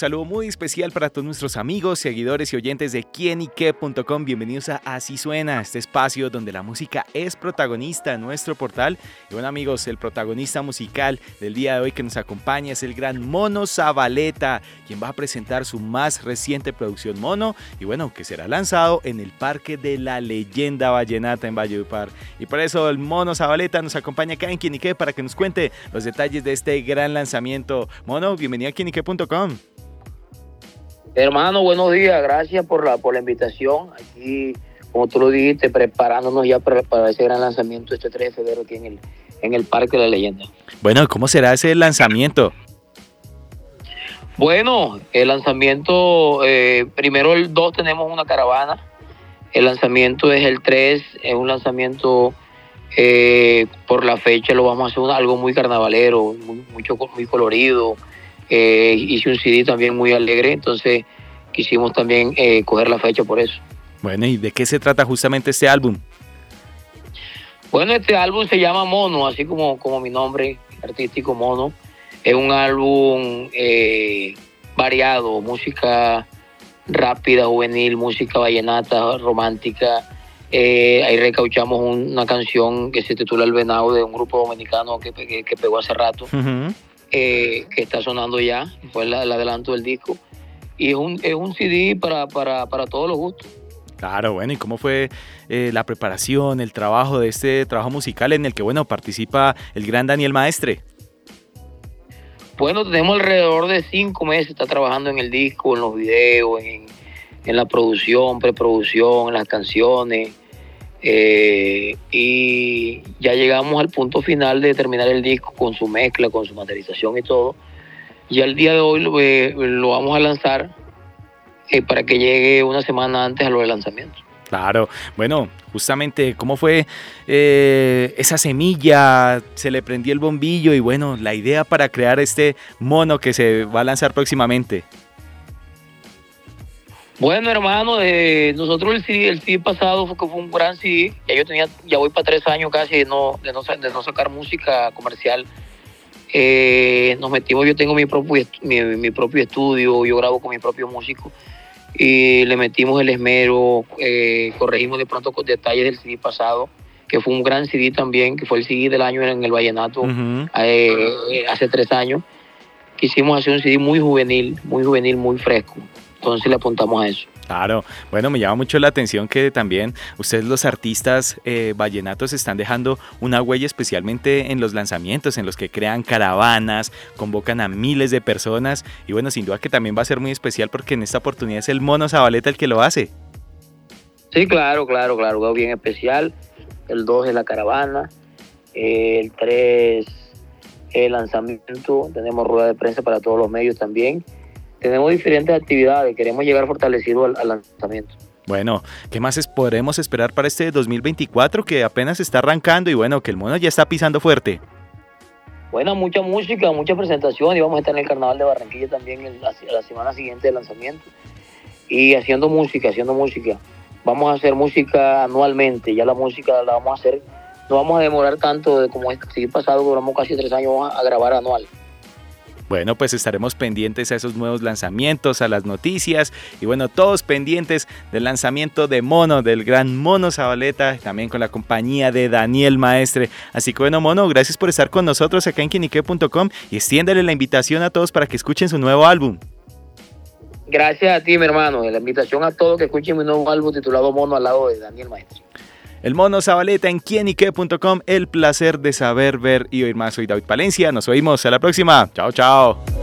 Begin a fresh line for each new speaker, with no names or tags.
Saludo muy especial para todos nuestros amigos, seguidores y oyentes de quienique.com. Bienvenidos a Así Suena, este espacio donde la música es protagonista en nuestro portal. Y bueno amigos, el protagonista musical del día de hoy que nos acompaña es el gran Mono Zabaleta, quien va a presentar su más reciente producción Mono y bueno, que será lanzado en el Parque de la Leyenda Vallenata en Valledupar. Y por eso el Mono Zabaleta nos acompaña acá en Quienique para que nos cuente los detalles de este gran lanzamiento. Mono, bienvenido a quienique.com.
Hermano, buenos días, gracias por la, por la invitación. Aquí, como tú lo dijiste, preparándonos ya para, ese gran lanzamiento este 3 de febrero aquí en el, en el Parque de la Leyenda.
Bueno, ¿cómo será ese lanzamiento?
Bueno, el lanzamiento, eh, primero el 2 tenemos una caravana, el lanzamiento es el 3, es un lanzamiento eh, por la fecha, lo vamos a hacer algo muy carnavalero, muy, mucho, muy colorido, eh, hice un CD también muy alegre, entonces quisimos también eh, coger la fecha por eso.
Bueno, ¿y de qué se trata justamente este álbum?
Bueno, este álbum se llama Mono, así como, como mi nombre artístico Mono. Es un álbum eh, variado, música rápida, juvenil, música vallenata, romántica. ahí recauchamos una canción que se titula El Venado de un grupo dominicano que, que, pegó hace rato. Eh, que está sonando ya, fue el, adelanto del disco. Y es un, es un CD para, para, para todos los gustos.
Claro, bueno, ¿y cómo fue eh, la preparación, el trabajo de este trabajo musical en el que, bueno, participa el gran Daniel Maestre?
Bueno, tenemos alrededor de cinco meses, está trabajando en el disco, en los videos, en, en la producción, preproducción, en las canciones. Eh, y ya llegamos al punto final de terminar el disco con su mezcla, con su materialización y todo. Ya el día de hoy lo, eh, vamos a lanzar eh, para que llegue una semana antes a lo del lanzamiento.
Claro, bueno, justamente cómo fue esa semilla, se le prendió el bombillo y bueno, la idea para crear este mono que se va a lanzar próximamente.
Bueno, hermano, eh, nosotros el CD, el CD pasado fue, fue un gran CD. Ya yo tenía, ya voy para tres años casi de no, de no, de no sacar música comercial. Eh, nos metimos, yo tengo mi propio, mi, propio estudio, yo grabo con mi propio músico y le metimos el esmero, eh, corregimos de pronto con detalles del CD pasado, que fue un gran CD también, que fue el CD del año en el Vallenato hace tres años. Quisimos hacer un CD muy juvenil, muy juvenil, muy fresco. Entonces le apuntamos a eso.
Claro, bueno, me llama mucho la atención que también ustedes los artistas eh, vallenatos están dejando una huella especialmente en los lanzamientos, en los que crean caravanas, convocan a miles de personas y bueno, sin duda que también va a ser muy especial porque en esta oportunidad es el Mono Zabaleta el que lo hace.
Sí, claro, claro, claro, bien especial. El 2 es la caravana, el 3 el lanzamiento, tenemos rueda de prensa para todos los medios también tenemos diferentes actividades, queremos llegar fortalecido al, lanzamiento.
Bueno, ¿qué más podremos esperar para este 2024 que apenas está arrancando y bueno, que el mono ya está pisando fuerte?
Bueno, mucha música, mucha presentación y vamos a estar en el Carnaval de Barranquilla también la, la semana siguiente del lanzamiento y haciendo música, haciendo música. Vamos a hacer música anualmente, ya la música la vamos a hacer, no vamos a demorar tanto de como este pasado, duramos casi tres años a grabar anual.
Bueno, pues estaremos pendientes a esos nuevos lanzamientos, a las noticias y bueno, todos pendientes del lanzamiento de Mono, del gran Mono Zabaleta, también con la compañía de Daniel Maestre. Así que bueno, Mono, gracias por estar con nosotros acá en quinique.com y extiéndele la invitación a todos para que escuchen su nuevo álbum.
Gracias a ti, mi hermano. La invitación a todos que escuchen mi nuevo álbum titulado Mono al lado de Daniel Maestre.
El mono Zabaleta en quienique.com. El placer de saber, ver y oír más. Soy David Palencia. Nos oímos a la próxima. Chao, chao.